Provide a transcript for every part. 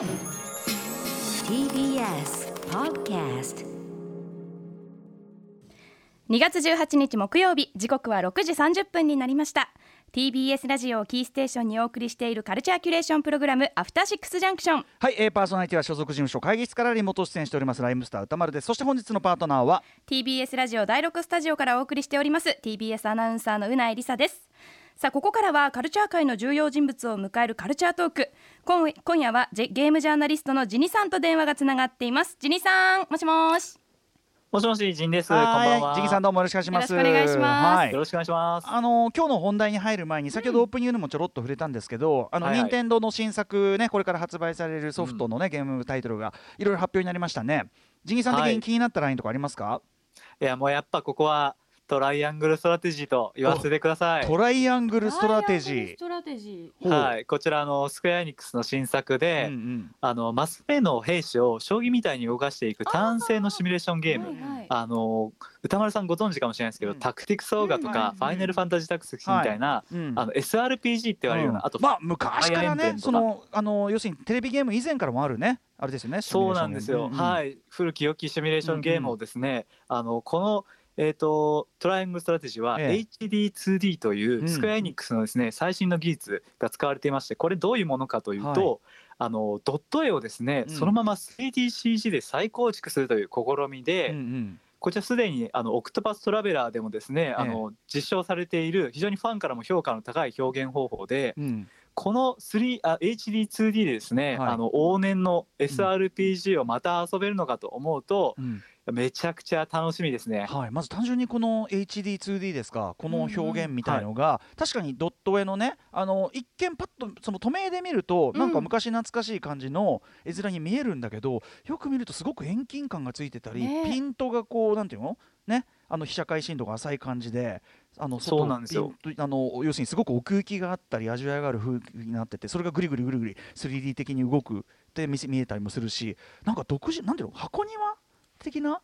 TBS Podcast 2月18日木曜日時刻は6時30分になりました。TBS ラジオをキーステーションにお送りしているカルチャーキュレーションプログラムアフターシックスジャンクション。はい、えー、パーソナリティは所属事務所会議室からリモート出演しておりますライムスター歌丸です。そして本日のパートナーは？TBS ラジオ第6スタジオからお送りしております TBS アナウンサーのうないりさですさあここからはカルチャー界の重要人物を迎えるカルチャートーク。今今夜はジェゲームジャーナリストのジニさんと電話がつながっています。ジニさんもしもし。もしもし、ジニです。こんばんは。ジニさんどうもよろしくお願いします。よろしくお願いします。はい。よろしくお願いします。あの今日の本題に入る前に先ほどオープニングでもちょろっと触れたんですけど、あのはいはい。任天堂の新作ねこれから発売されるソフトのね、ゲームタイトルがいろいろ発表になりましたね。ジニさん的はい。に気になったラインとかありますか？いや、もうやっぱここはトライアングルストラテジーと言わせてください。トライアングルストラテジトラテジー。はい、こちらあのスクエアエニックスの新作で、うんうん。あのマス目の兵士を将棋みたいに動かしていくターン制のシミュレーションゲーム。はいあの宇多丸さんご存知かもしれないですけど、うんタクティクスオーガとか、うんはいファイナルファンタジータクティクスみたいな、うん。あの SRPG って言われるような、うん。あと、まあ昔からねそのあの要するにテレビゲーム以前からもあるね。あれですよね。そうなんですよ、い。はい。古き良きシミュレーションゲームをですね、あのこのえー、とトライアングルストラテジーはえ HD2D というん。うスクエアエニックスのですね最新の技術が使われていましてこれどういうものかというと、あのドット絵をですね、うん。そのまま 3DCG で再構築するという試みで、うんうん。こちらすでにあのオクトパストラベラーでもですね、あの実証されている非常にファンからも評価の高い表現方法でうん。この3あ HD2D でですね、はい。あの往年の SRPG をまた遊べるのかと思うと、うんめちゃくちゃ楽しみですね。はい、まず単純にこの HD2D ですかこの表現みたいのが、確かにドット絵のねあの一見パッとその透明で見ると、うん。なんか昔懐かしい感じの絵面に見えるんだけどよく見るとすごく遠近感がついてたり、ねピントがこうなんていうの？ね？あの被写界深度が浅い感じであのそうなんですよ。あの要するにすごく奥行きがあったり味わいがある風になっててそれがぐりぐりぐりぐり 3D 的に動くって見えたりもするしなんか独自なんていうの？箱庭的な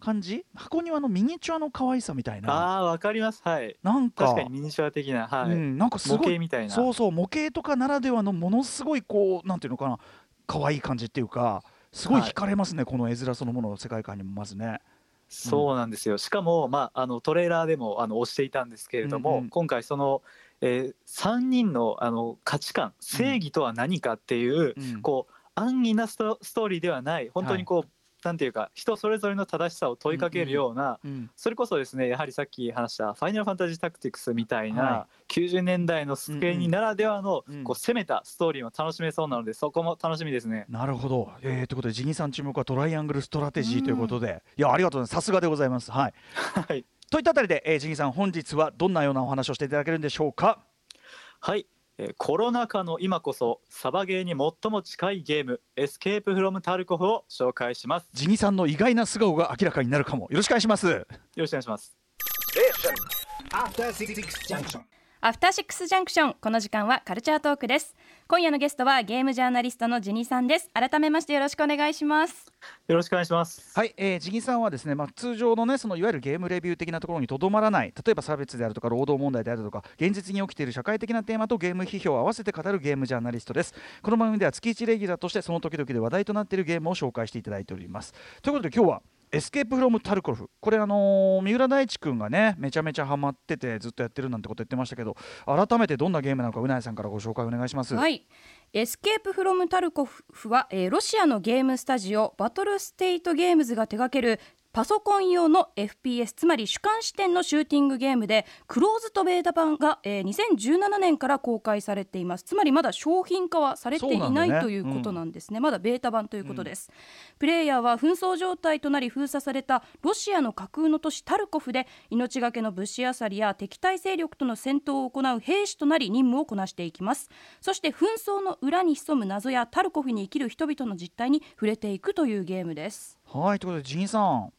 感じ？箱庭のミニチュアの可愛さみたいな。あわかります。はい。なんか。確かにミニチュア的なはい、うん、なんかす模ごい型みたいな。そうそう模型とかならではのものすごいこうなんていうのかな可愛い感じっていうかすごい惹かれますね、この絵面そのものの世界観に。もまずね。そうなんですよ。しかも、まあ、あのトレーラーでもあの押していたんですけれども、うんうん。今回その、えー、3人のあの価値観正義とは何かっていう、うん。こう安易なストストーリーではない本当にこう、なんていうか人それぞれの正しさを問いかけるような、うんそれこそですねやはりさっき話した「ファイナルファンタジータクティクス」みたいな、は90年代のスクエニならではの、うんこう攻めたストーリーも楽しめそうなのでそこも楽しみですね。なるほど、えー、ということでジニさん注目はトライアングルストラテジーということで、いやありがとうございます。さすがでございます。はい、はい。といったあたりで、えー、ジニさん本日はどんなようなお話をしていただけるんでしょうか？はい、えーコロナ禍の今こそサバゲーに最も近いゲーム「エスケープフロムタルコフ」を紹介します。ジニさんの意外な素顔が明らかになるかもよろしくお願いします。よろしくお願いします。After Six Junction アフターシックスジャンクションこの時間はカルチャートークです今夜のゲストはゲームジャーナリストのジニさんです。改めましてよろしくお願いします。よろしくお願いします。はい、えー、ジギさんはですね、まあ、通常のねそのいわゆるゲームレビュー的なところにとどまらない例えば差別であるとか労働問題であるとか現実に起きている社会的なテーマとゲーム批評を合わせて語るゲームジャーナリストです。この番組では月1レギュラーとしてその時々で話題となっているゲームを紹介していただいております。ということで今日はエスケープフロムタルコフこれあのー三浦大知君がねめちゃめちゃハマっててずっとやってるなんてこと言ってましたけど改めてどんなゲームなのかうなえさんからご紹介お願いします。はい。エスケープフロムタルコフは、えーロシアのゲームスタジオバトルステイトゲームズが手掛けるパソコン用の FPS つまり主観視点のシューティングゲームでクローズドベータ版が、えー2017年から公開されています。つまりまだ商品化はされていない、ね。ということなんですね、まだベータ版ということです、プレイヤーは紛争状態となり封鎖されたロシアの架空の都市タルコフで命がけの物資漁りや敵対勢力との戦闘を行う兵士となり任務をこなしていきます。そして紛争の裏に潜む謎やタルコフに生きる人々の実態に触れていくというゲームです。はいということでジンさん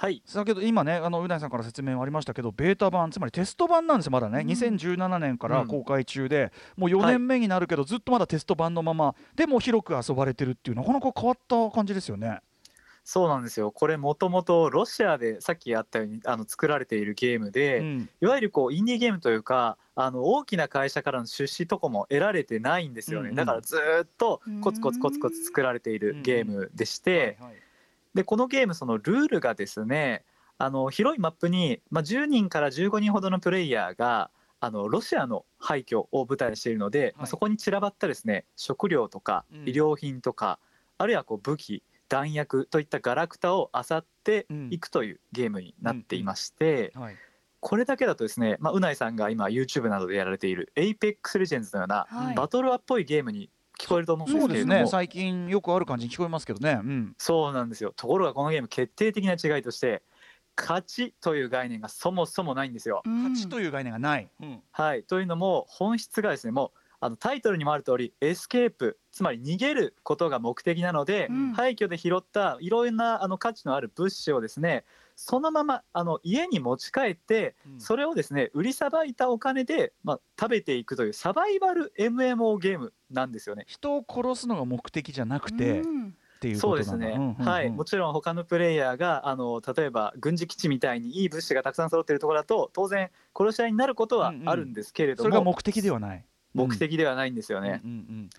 はい、先ほど今ねあのうなぎさんから説明ありましたけどベータ版つまりテスト版なんですよまだね、2017年から公開中で、もう4年目になるけど、ずっとまだテスト版のままでも広く遊ばれてるっていうなかなか変わった感じですよね。そうなんですよ。これもともとロシアでさっきあったようにあの作られているゲームで、うん。いわゆるこうインディーゲームというか、あの大きな会社からの出資とかも得られてないんですよね、うんうん。だからずーっとコツコツコツコツ作られているゲームでして、はいはいでこのゲームそのルールがですねあの広いマップに、まあ、10人から15人ほどのプレイヤーがあのロシアの廃墟を舞台にしているので、まあそこに散らばったですね食料とかうん。衣料品とか、あるいはこう武器弾薬といったガラクタを漁っていくというゲームになっていまして、はい。これだけだとですね、まあ、うないさんが今 YouTube などでやられている Apex Legends のようなはい。バトルアっぽいゲームに聞こえると思うんでそうですすけれども、ね。最近よくある感じに聞こえますけどね。うん。そうなんですよ。ところがこのゲーム決定的な違いとして勝ちという概念がそもそもないんですよ。うん。勝ちという概念がない、うん。はい、というのも本質がですねもうあのタイトルにもある通りエスケープつまり逃げることが目的なので、うん。廃墟で拾ったいろんなあの価値のある物資をですねそのままあの家に持ち帰ってうん。それをですね売りさばいたお金で、まあ、食べていくというサバイバル MMO ゲームなんですよね。人を殺すのが目的じゃなくて、っうん。ていうそうことなんだですね、うんうんうん。はい、もちろん他のプレイヤーがあの例えば軍事基地みたいにいい物資がたくさん揃っているところだと当然殺し合いになることはあるんですけれども、それが目的ではない。目的ではないんですよね。うんうん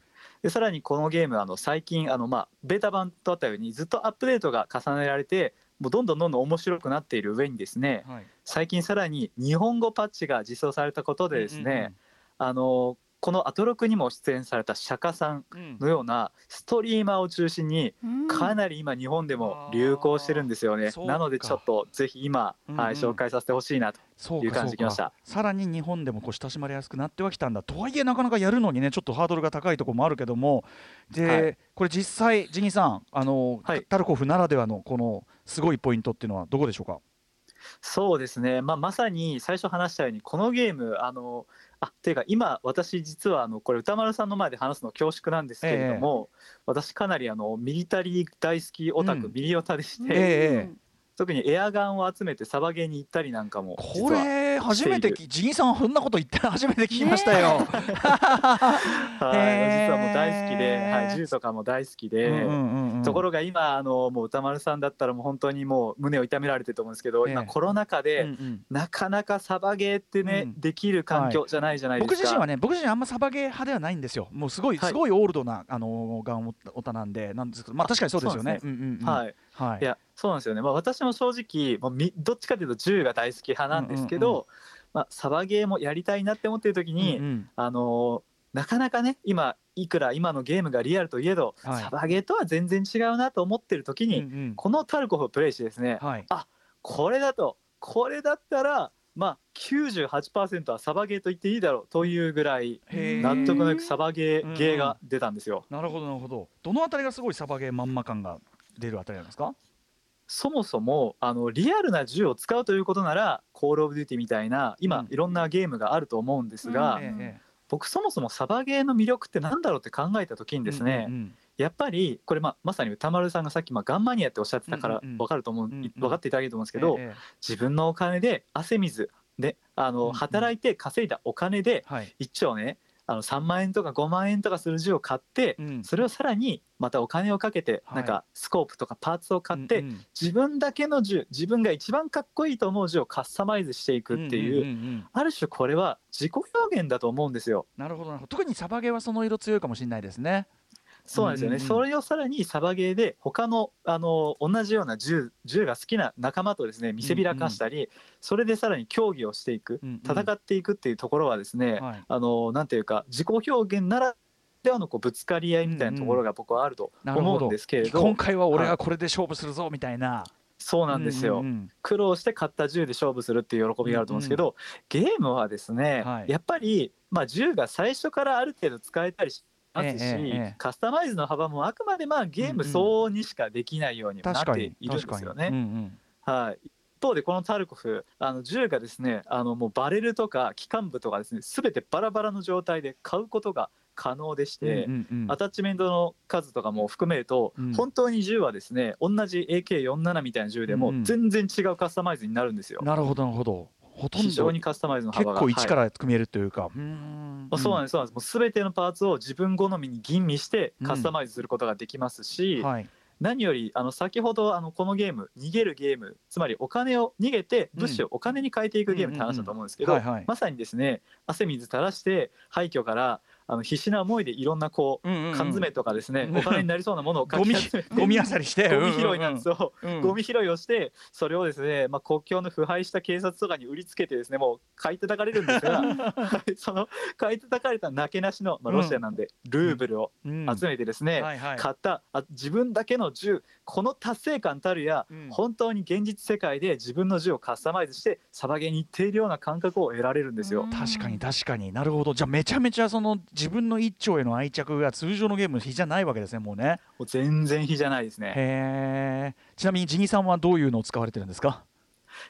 でさらにこのゲームあの最近あの、まあ、ベータ版とあったようにずっとアップデートが重ねられてもうどんどんどんどん面白くなっている上にですねうんはい。最近さらに日本語パッチが実装されたことでですね、あのこのアトロクにも出演された釈迦さんのようなストリーマーを中心にうん。かなり今日本でも流行してるんですよね、そうか。なのでちょっとぜひ今、うんうん。はい、紹介させてほしいなと。いう感じできました。さらに日本でもこう親しまれやすくなってはきたんだ。とはいえなかなかやるのにねちょっとハードルが高いところもあるけども。で、はい。これ実際ジニーさんあの、はい。タルコフならではのこのすごいポイントっていうのはどこでしょうか？そうですね、まあ、まさに最初話したようにこのゲームあのあっていうか今私実はあのこれ歌丸さんの前で話すの恐縮なんですけれども、私かなりあのミリタリー大好きオタク、うん。ミリオタでして、ええ。特にエアガンを集めてサバゲーに行ったりなんかも実こはれ初めてきジニーさんそんなこと言って 初めて聞きましたよ。はい、実はもう大好きで、はい、銃とかも大好きで。うんうんところが今あのもう歌丸さんだったらもう本当にもう胸を痛められてると思うんですけど、ええ。今コロナ禍で、うんうん。なかなかサバゲーってね、うん。できる環境じゃないじゃないですか。僕自身はね僕自身あんまサバゲー派ではないんですよ。もうすごい、はい。すごいオールドなあのガンオタなんでなんですけどまああ確かにそうですよね。そううんうんうん。はい、はい。いやそうなんですよね、まあ、私も正直もうみどっちかというと銃が大好き派なんですけど、うんうん。まあ、サバゲーもやりたいなって思ってる時に、うんうん。あのーなかなかね今いくら今のゲームがリアルといえど、はい。サバゲーとは全然違うなと思ってる時に、うんうん。このタルコフをプレイしてですね、はい。これだとこれだったらまあ98%はサバゲーと言っていいだろうというぐらい納得のいくサバゲうんうん。ーゲーが出たんですよ。なるほどなるほど。どのあたりがすごいサバゲーまんま感が出るあたりなんですか？そもそもあのリアルな銃を使うということなら「コール・オブ・デューティ」みたいな今、うん。いろんなゲームがあると思うんですが、うん。ええ僕そもそもサバゲーの魅力って何だろうって考えた時にですね、うんうんやっぱりこれ、まあ、まさに宇多丸さんがさっき、まあ、ガンマニアっておっしゃってたから分かると思う、分かっていただけると思うんですけど、ええ自分のお金で汗水であの、働いて稼いだお金ではい。一応ねあの3万円とか5万円とかする銃を買って、うん。それをさらにまたお金をかけて、はい。なんかスコープとかパーツを買って、うんうん。自分だけの銃自分が一番かっこいいと思う銃をカスタマイズしていくっていう,、んんんん。ある種これは自己表現だと思うんですよ。なるほどなるほど。特にサバゲーはその色強いかもしれないですね。そうなんですよね、うんうんうん。それをさらにサバゲーで他のあの同じような銃銃が好きな仲間とですね見せびらかしたり、それでさらに競技をしていく、うんうん。戦っていくっていうところはですね、はい。あのなんていうか自己表現ならではのこうぶつかり合いみたいなところが僕はあると思うんですけれど、今回は俺がこれで勝負するぞみたいな。そうなんですよ、うんうん苦労して買った銃で勝負するっていう喜びがあると思うんですけど、ゲームはですね、はい。やっぱり、まあ、銃が最初からある程度使えたりしますし、ええええカスタマイズの幅もあくまでまあゲーム相応にしかできないようにはなっているんで。すよね。うんうんはい一方でこのタルコフあの銃がですねあのもうバレルとか機関部とかですね全てバラバラの状態で買うことが可能でして、うんうんうんアタッチメントの数とかも含めると、うん本当に銃はですね同じ AK47 みたいな銃でもうんうん全然違うカスタマイズになるんですよ。なるほどなるほど。ほとんど非常にカスタマイズの結幅がはい構一から組めるというか。うーん。まあそうなんですそうなんです。もう全てのパーツを自分好みに吟味してうん。カスタマイズすることができますし、はい。何よりあの先ほどあのこのゲーム逃げるゲームつまりお金を逃げて物資をお金に変えていくゲームって話だと思うんですけど、うんうんうんはいはい。まさにですね汗水垂らして廃墟からあの必死な思いでいろんなこううんうんうん。缶詰とかですね、うん。お金になりそうなものをかゴミき集めてゴミ漁りしてゴミ拾いなんですよ、うん。うんうんゴミ拾いをしてそれをですね、まあ、国境の腐敗した警察とかに売りつけてですねもう買い叩かれるんですが はいその買い叩かれたなけなしの、まあ、ロシアなんで、ルーブルをうん。集めてですね、はいはい。買ったあ自分だけの銃この達成感たるや、うん。本当に現実世界で自分の銃をカスタマイズしてサバゲーに行っているような感覚を得られるんですよ。確かに確かに。なるほど。じゃあめちゃめちゃその自分の一丁への愛着が通常のゲームの比じゃないわけですねもうね。もう全然比じゃないですね。ちなみにジニさんはどういうのを使われてるんですか？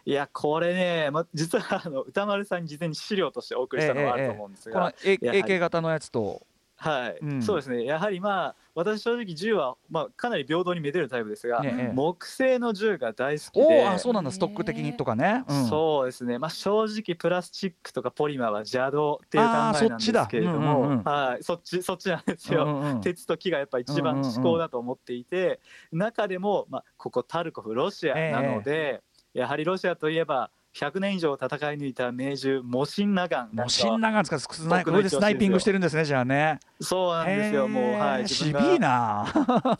いやこれね、ま、実はあの歌丸さんに事前に資料としてお送りしたのがあると思うんですが、この A- やはり AK 型のやつとはい、うん。そうですね。やはりまあ私正直銃は、まあ、かなり平等にめでるタイプですが、ねえ。木製の銃が大好きおで。おあそうなんだ。ストック的にとかね、うん。そうですね、まあ、正直プラスチックとかポリマーは邪道っていう考えなんですけれどそっちだ。うんうんはいそっちそっちなんですよ。うんうんうん。鉄と木がやっぱ一番至高だと思っていて、中でも、まあ、ここタルコフロシアなので、やはりロシアといえば100年以上戦い抜いた名銃モシンナガンなんかもうシンナガン使ってスナイスナイピングしてるんですねじゃあね。そうなんですよもうはいシビ自分が。ーな。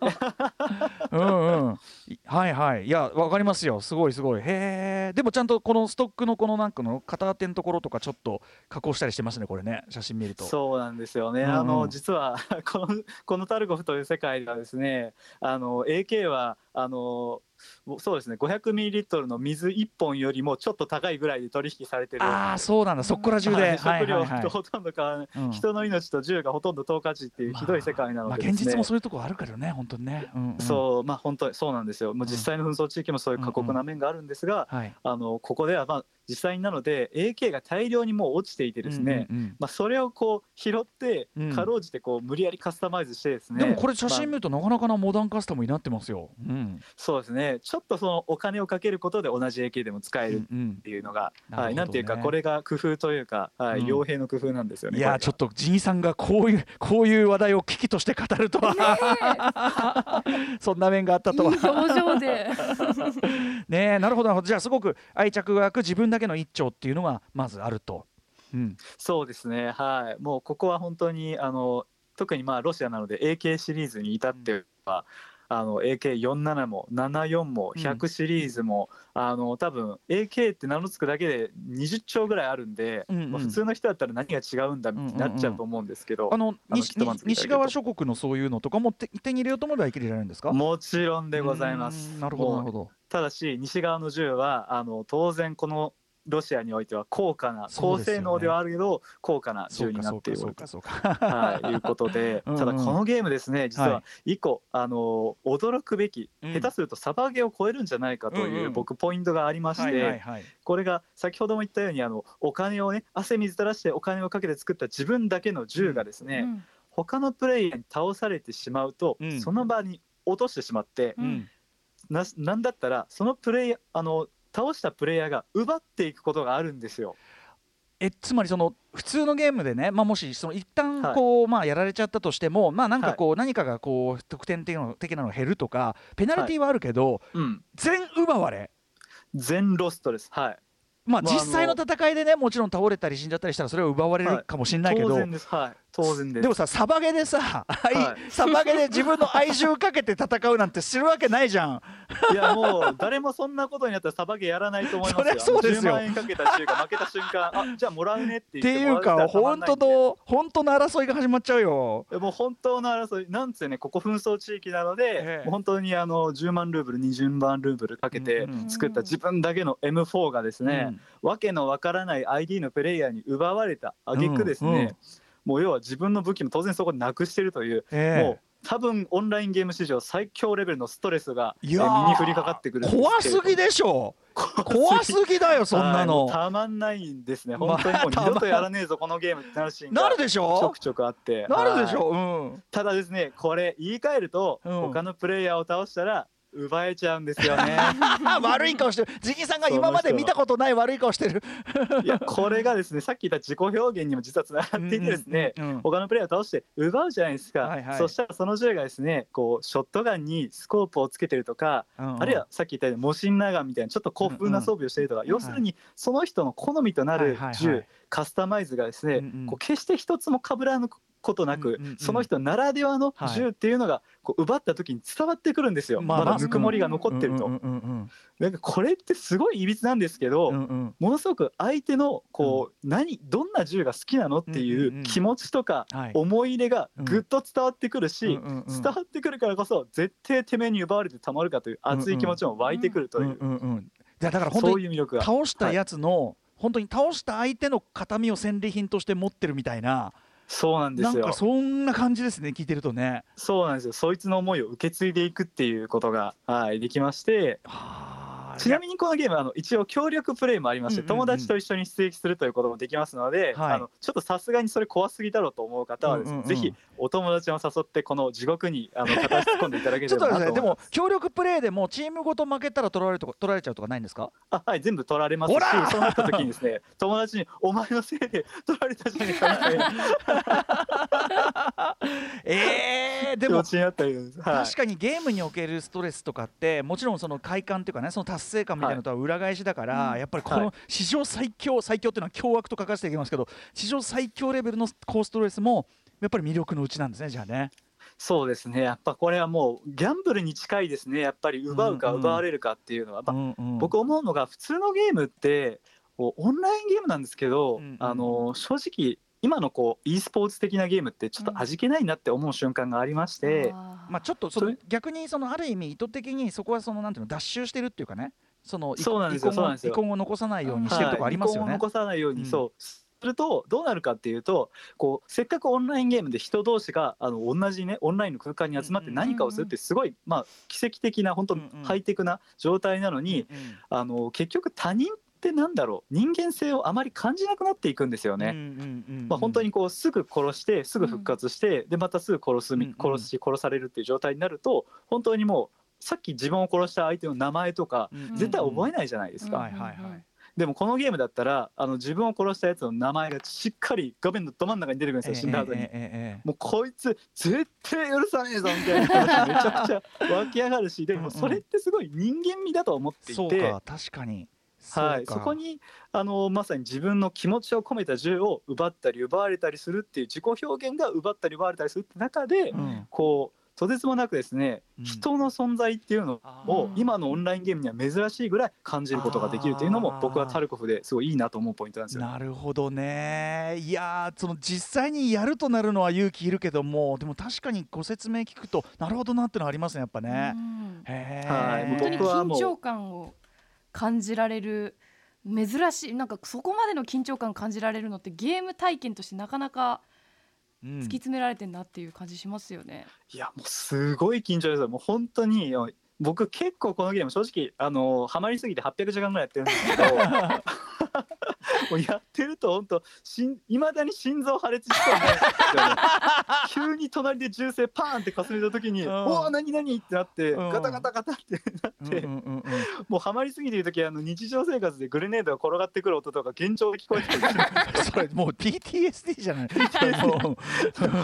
うんうん。いはいはい。いやわかりますよ。すごいすごい。へえでもちゃんとこのストックのこのなんかの片手のところとかちょっと加工したりしてますねこれね。写真見ると。そうなんですよね、うんうん。あの実はこのこのタルコフという世界ではですねあの AK はあのそうですね。500ミリリットルの水1本よりもちょっと高いぐらいで取引されてる。ああそうなんだ。そこら中で、はい。食料とほとんど変わらない、うん。人の命と銃がほとんど等価値っていうひどい世界なのまあ、でですね、現実もそういうところあるからね本当にね、うんうん、そう。まあ本当にそうなんですよ。もう実際の紛争地域もそういう過酷な面があるんですが、はい。あのここではまあ実際なので AK が大量にもう落ちていてですね、うんうんうん。まあ、それをこう拾ってうん。かろうじてこう無理やりカスタマイズしてですね、でもこれ写真見まあるとなかなかなモダンカスタムになってますよ。うん。そうですね。ちょっとそのお金をかけることで同じ AK でも使えるっうんていうのが、なるほどね。はい、なんていうかこれが工夫というか、はいうん傭兵の工夫なんですよね。いやちょっとジニさんがこういうこういう話題を危機として語るとは、そんな面があったといいは表情で ねえなるほどなるほど。じゃあすごく愛着が湧く自分だけの一丁っていうのがまずあると。うん、そうですね。はい。もうここは本当にあの特にまあロシアなので AK シリーズに至っては、あの AK47 も74もうん。100シリーズも、あの多分 AK って名の付くだけで20丁ぐらいあるんで、うんうん。まあ普通の人だったら何が違うんだうんうんうんってなっちゃうと思うんですけど、あのあの西キットマンズみたい西側諸国のそういうのとかも手手に入れようと思えば生きれられるんですか？もちろんでございまうす。んなるほどなるほど。ただし西側の銃はあの当然このロシアにおいては高価な、ね。性能ではあるけど高価な銃になっている。かそうか。はい、いうことで ただこのゲームですね実はは一個、あの驚くべき、うん。下手するとサバゲーを超えるんじゃないかという、うんうん。僕ポイントがありまして、はいはいはい。これが先ほども言ったようにあのお金をね汗水垂らしてお金をかけて作った自分だけの銃がですね、うん。他のプレイヤーに倒されてしまうと、うん。その場に落としてしまって、うんななんだったらそのプレイヤーあの倒したプレイヤーが奪っていくことがあるんですよ。えつまりその普通のゲームでね、まあ、もしその一旦こう、まあやられちゃったとしても、まあ、なんかこう、何かがこう得点的なの的なのが減るとかペナルティーはあるけど、うん、全奪われ、全ロストです。はい。まあ、実際の戦いでねもちろん倒れたり死んじゃったりしたらそれを奪われるかもしれないけど、当然です。はい。当然です。でもさサバゲでさ、愛はい。サバゲで自分の愛情かけて戦うなんてするわけないじゃん。いやもう誰もそんなことになったらサバゲーやらないと思いますよ。そうですよ。10万円かけた銃が負けた瞬間、あじゃあもらうねってって言っていうか本当との本当の争いが始まっちゃうよ。もう本当の争い。なんつうねここ紛争地域なので、ええ。本当にあの10万ルーブル20万ルーブルかけて作った自分だけの M4 がですね、うん。わけのわからない ID のプレイヤーに奪われた挙句ですね、うんうんもう要は自分の武器も当然そこでなくしてるという、ええ。もう多分オンラインゲーム史上最強レベルのストレスが身に降りかかってくる怖すぎでしょ。怖すぎだよそんなの。うたまんないんですね。まあ本当にもう二度とやらねえぞこのゲームってなるシーンがなるでしちょょくちょくあって。なるでしはい。ょうん。ただですねこれ言い換えると、うん。他のプレイヤーを倒したら奪えちゃうんですよね。悪い顔してる。ジギさんが今まで見たことない悪い顔してる。いやこれがですね さっき言った自己表現にも実はつながっていてですね、うんうん。うん他のプレイヤーを倒して奪うじゃないですか、はいはい。そしたらその銃がですねこうショットガンにスコープをつけてるとか、うんうん。あるいはさっき言ったようにモシンナーガンみたいなちょっと高風な装備をしているとか、ん要するにその人の好みとなるはいはい銃、はい。カスタマイズがですね、うんうん。こう決して一つも被らぬことなく、その人ならではの銃っていうのがこう奪った時に伝わってくるんですよ、まだぬくもりが残ってると、なんかこれってすごいいびつなんですけど、ものすごく相手のこう、何どんな銃が好きなのっていううん気持ちとかはい。思い入れがぐっと伝わってくるし、伝わってくるからこそ絶対てめえに奪われてたまるかという熱い気持ちも湧いてくるという、だから本当そうにいう魅力が。倒したやつの、本当に倒した相手の形見を戦利品として持ってるみたいなそうなんですよ。なんかそんな感じですね聞いてるとね。そうなんですよ。そいつの思いを受け継いでいくっていうことが、はい、できまして。はあちなみにこのゲームあの一応協力プレイもありまして、友達と一緒に出撃するということもできますので、はい。あのちょっとさすがにそれ怖すぎだろうと思う方はですね、うんぜひお友達を誘ってこの地獄にあの片足突っ込んでいただければなと。っとですねでも。協力プレーでもチームごと負けたら取られるとか取られちゃうとかないんですか？あはい全部取られますしそうなった時にですね友達に「お前のせいで取られたじゃねえか」みたいな。えー、でも確かにゲームにおけるストレスとかってもちろんその快感っていうかねその達成感みたいなのとは裏返しだから、はいやっぱりこはの史上最強最強っていうのは凶悪と書かせていきますけど史上最強レベルの高ストレスもやっぱり魅力のうちなんですねじゃあね。そうですね。やっぱこれはもうギャンブルに近いですね。やっぱり奪うか奪われるかっていうのは、やっぱうんうん。僕思うのが普通のゲームってオンラインゲームなんですけど、うんうん。あの正直今のこう e スポーツ的なゲームってちょっと味気ないなって思う瞬間がありまして、あー。まあ、ちょっとその逆にそのある意味意図的にそこはそのなんていうの脱臭してるっていうかね。その遺そうなんですよ遺そうなんですよ。遺恨を残さないようにしてるとこありますよね。はい遺恨を残さないように、うん。そう。するとどうなるかっていうとこうせっかくオンラインゲームで人同士があの同じねオンラインの空間に集まってうんうん何かをするってすごい、まあ、奇跡的な本当うんうん。ハイテクな状態なのに、うん。あの結局他人ってなんだろう人間性をあまり感じなくなっていくんですよね。うんうんうんうん。まあ、本当にこうすぐ殺してすぐ復活して、でまたすぐ殺す殺し殺されるっていう状態になると本当にもうさっき自分を殺した相手の名前とかうんうん絶対覚えないじゃないですか、でもこのゲームだったらあの自分を殺したやつの名前がしっかり画面のど真ん中に出てくるんですよ、死んだ後に。もうこいつ絶対許さねえぞみたいな話めちゃくちゃ湧き上がるしでうんうん。もそれってすごい人間味だと思っていそうてか確かにはい、そこにあのまさに自分の気持ちを込めた銃を奪ったり奪われたりするっていう自己表現が奪ったり奪われたりするって中で、うん。こうとてつもなくですね、うん。人の存在っていうのをうん今のオンラインゲームには珍しいぐらい感じることができるというのも僕はタルコフですごいいいなと思うポイントなんですよ。なるほどね。いやーその実際にやるとなるのは勇気いるけどもでも確かにご説明聞くとなるほどなってのはありますねやっぱね。う。ん。へはい。ー本当に緊張感を感じられる珍しいなんかそこまでの緊張感感じられるのってゲーム体験としてなかなかうん突き詰められてんなっていう感じしますよね。いやもうすごい緊張ですよもう本当に僕結構このゲーム正直あのハマりすぎて800時間ぐらいやってるんですけどもうやってると本当いまだに心臓破裂しそう急に隣で銃声パーンってかすめた時に「うん。おお何何?」ってなってうん。ガタガタガタってなって、うんうんうんうん。もうハマりすぎてる時はあの日常生活でグレネードが転がってくる音とか幻聴で聞こえてくる。それもう PTSD じゃない。も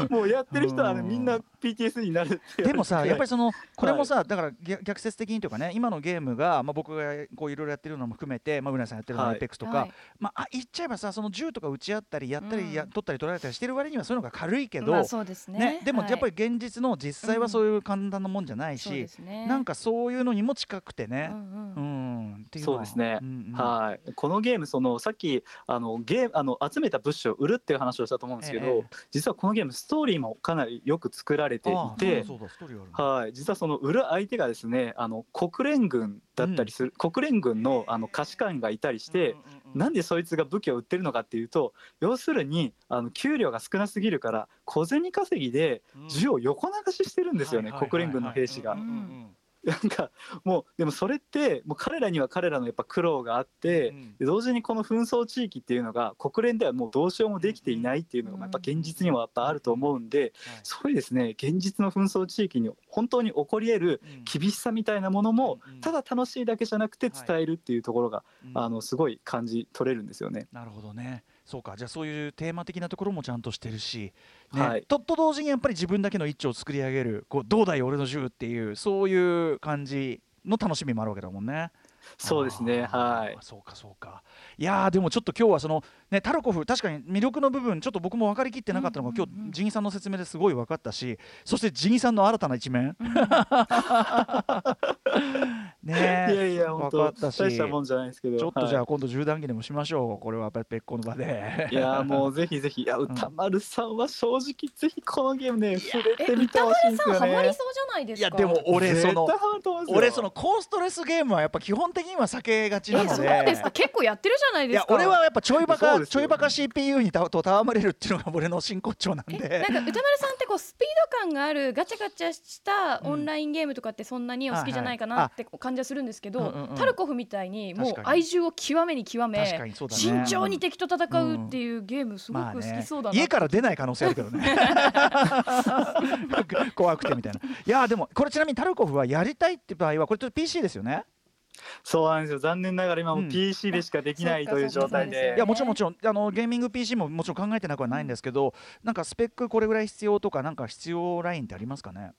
うもうやってる人はあのうん。みんな PTSD になるでもさやっぱりそのこれもさ、だから逆逆説的にというかね今のゲームが、まあ、僕がこういろいろやってるのも含めて、まあ、宇多丸さんやってるのはい。エイペックスとか、はい。まあ、あ言っちゃえばさその銃とか撃ち合ったりやったりや、うん。取ったり取られたりしてる割にはそういうのが軽いけど、まあそうですね。ねでもはい。やっぱり現実の実際はそういう簡単なもんじゃないそうでし、すね。なんかそういうのにも近くてね。うんうん。うんっていうのは。そうですね。んうん。はい、このゲームそのさっきあのゲームあの集めた物資を売るっていう話をしたと思うんですけど、ええ。実はこのゲームストーリーもかなりよく作られていてはい、実はその売る相手がですねあの国連軍だったりする、国連軍のあの下士官がいたりして、うんうんうんなんでそいつが武器を売ってるのかっていうと要するにあの給料が少なすぎるから小銭稼ぎで銃を横流ししてるんですよね、国連軍の兵士が。うんうんなんかもうでもそれってもう彼らには彼らのやっぱ苦労があって、うん。で同時にこの紛争地域っていうのが国連ではもうどうしようもできていないっていうのがうん。やっぱ現実にもやっぱあると思うんで、はい。そういうですね現実の紛争地域に本当に起こり得るうん。厳しさみたいなものもうんただ楽しいだけじゃなくて伝えるっていうところが、うん。あのすごい感じ取れるんですよね。なるほどねそうかじゃあそういうテーマ的なところもちゃんとしてるし、ねはいとと同時にやっぱり自分だけの一丁を作り上げるこうどうだい俺の銃っていうそういう感じの楽しみもあるわけだもんね。そうですねはい。そうかそうか。いやーでもちょっと今日はそのねタルコフ確かに魅力の部分ちょっと僕も分かりきってなかったのが、うんうんうん今日ジギさんの説明ですごい分かったしそしてジギさんの新たな一面。ねいやえいや本当わかったし大したもんじゃないですけどちょっとじゃあは今度10段切でもしましょうこれはやっぱり別個の場で。い、いやもうぜひぜひ。いや歌丸さんは正直ぜひこのゲームね触れえてみて歌ほしいんですよ丸さんハマりねそうじゃないですかいやでも俺その俺その高ストレスゲームはやっぱ基本的には避けがちなえそうのでですか。結構やってるじゃないいですか。や俺はやっぱちょいバカちょいバカ CPU にたと戯れるっていうのが俺の真骨頂なんで。なんか歌丸さんってこうスピード感があるガチャガチャしたオンラインゲームとかってそんなにお好きじゃないかなって感じはするんですけど、うんうんうん。タルコフみたいにもう愛獣を極めに極め、慎重に敵と戦うっていうゲームすごく好まあね。きそうだな、家から出ない可能性あるけどね。怖くてみたいな。いやでもこれちなみにタルコフはやりたいって場合はこれちょっと PC ですよねそうなんですよ。残念ながら今うん。も PC でしかできないという状態で。いやもちろんもちろん。あのゲーミング PC ももちろん考えてなくはないんですけどなんかスペックこれぐらい必要とかなんか必要ラインってありますかね？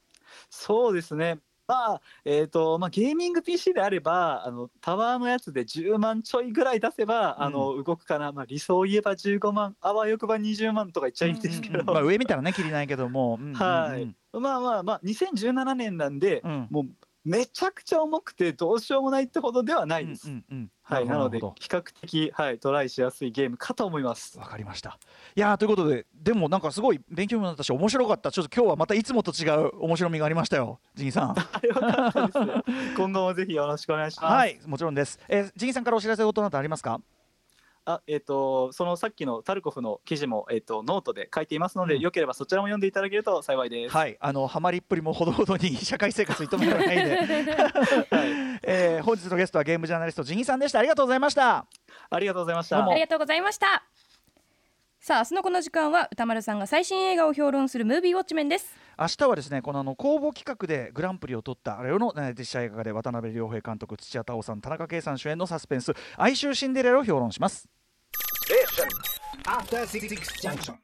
そうですね。まあえーとまあ、ゲーミング PC であればあのタワーのやつで10万ちょいぐらい出せば、あの動くかな、まあ、理想を言えば15万あわよくば20万とか言っちゃいいんですけど、うんうんまあ上見たらねきりないけども、うんうんうん。はい。まあまあまあ2017年なんで、うん。もうめちゃくちゃ重くてどうしようもないってほどではないです。うんうんうんはい、なので比較的、はい、トライしやすいゲームかと思います。わかりましたいやーということででもなんかすごい勉強にもなったし面白かったちょっと今日はまたいつもと違う面白みがありましたよジギさん。今後もぜひよろしくお願いします。はいもちろんです、えー、ジニさんからお知らせ事などありますか？あえっ、とそのさっきのタルコフの記事もえっ、とノートで書いていますので、うん。よければそちらも読んでいただけると幸いです。はい。あのハマりっぷりもほどほどに 社会生活に止められないで、はい。えー、本日のゲストはゲームジャーナリストジギさんでした。ありがとうございました。ありがとうございました。ありがとうございました。さあ明日のこの時間は歌丸さんが最新映画を評論するムービーウォッチメンです明日はですねこのあの公募企画でグランプリを取ったあれの、ね、実写映画で渡辺良平監督土屋太鳳さん田中圭さん主演のサスペンス「哀愁シンデレラ」を評論します After the junction.